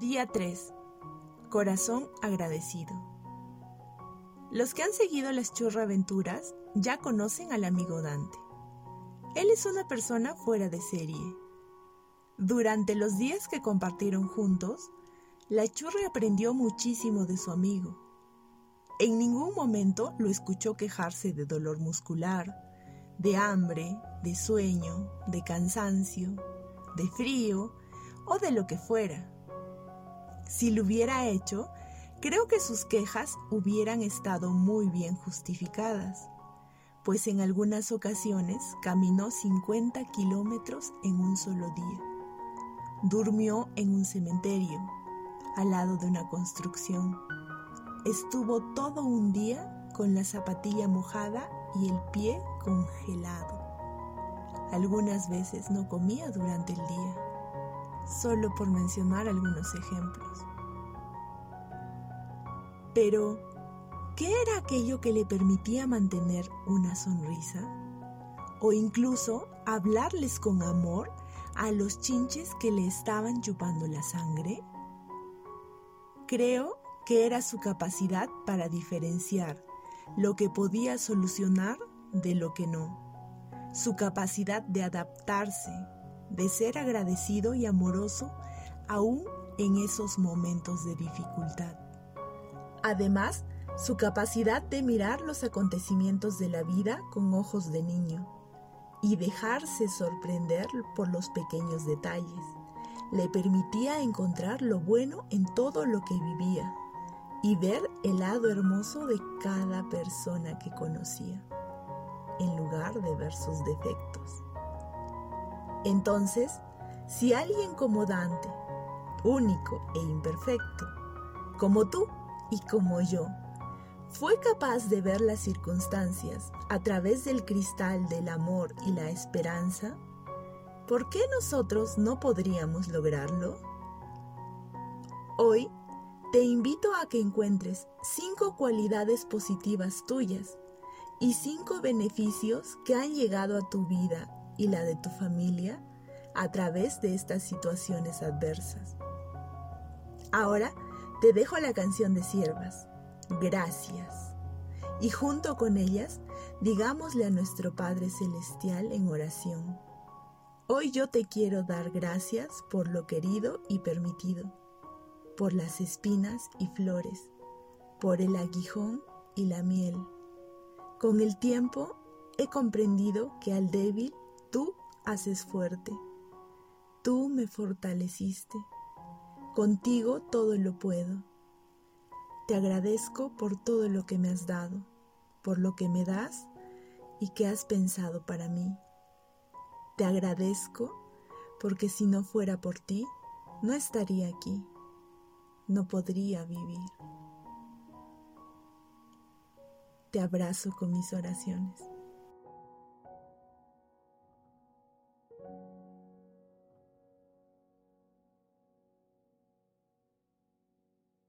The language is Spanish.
Día 3. Corazón agradecido. Los que han seguido las churraventuras ya conocen al amigo Dante. Él es una persona fuera de serie. Durante los días que compartieron juntos, la churra aprendió muchísimo de su amigo. En ningún momento lo escuchó quejarse de dolor muscular, de hambre, de sueño, de cansancio, de frío o de lo que fuera. Si lo hubiera hecho, creo que sus quejas hubieran estado muy bien justificadas, pues en algunas ocasiones caminó 50 kilómetros en un solo día. Durmió en un cementerio, al lado de una construcción. Estuvo todo un día con la zapatilla mojada y el pie congelado. Algunas veces no comía durante el día, solo por mencionar algunos ejemplos. Pero, ¿qué era aquello que le permitía mantener una sonrisa? O incluso hablarles con amor a los chinches que le estaban chupando la sangre? Creo que era su capacidad para diferenciar lo que podía solucionar de lo que no, su capacidad de adaptarse, de ser agradecido y amoroso aún en esos momentos de dificultad. Además, su capacidad de mirar los acontecimientos de la vida con ojos de niño y dejarse sorprender por los pequeños detalles le permitía encontrar lo bueno en todo lo que vivía y ver el lado hermoso de cada persona que conocía, en lugar de ver sus defectos. Entonces, si alguien como Dante, único e imperfecto, como tú y como yo, fue capaz de ver las circunstancias a través del cristal del amor y la esperanza, ¿por qué nosotros no podríamos lograrlo? Hoy te invito a que encuentres cinco cualidades positivas tuyas y cinco beneficios que han llegado a tu vida y la de tu familia a través de estas situaciones adversas. Ahora te dejo la canción de siervas, Gracias. Y junto con ellas, digámosle a nuestro Padre Celestial en oración. Hoy yo te quiero dar gracias por lo querido y permitido, por las espinas y flores, por el aguijón y la miel. Con el tiempo he comprendido que al débil tú haces fuerte. Tú me fortaleciste. Contigo todo lo puedo. Te agradezco por todo lo que me has dado, por lo que me das y que has pensado para mí. Te agradezco porque si no fuera por ti, no estaría aquí, no podría vivir. Te abrazo con mis oraciones.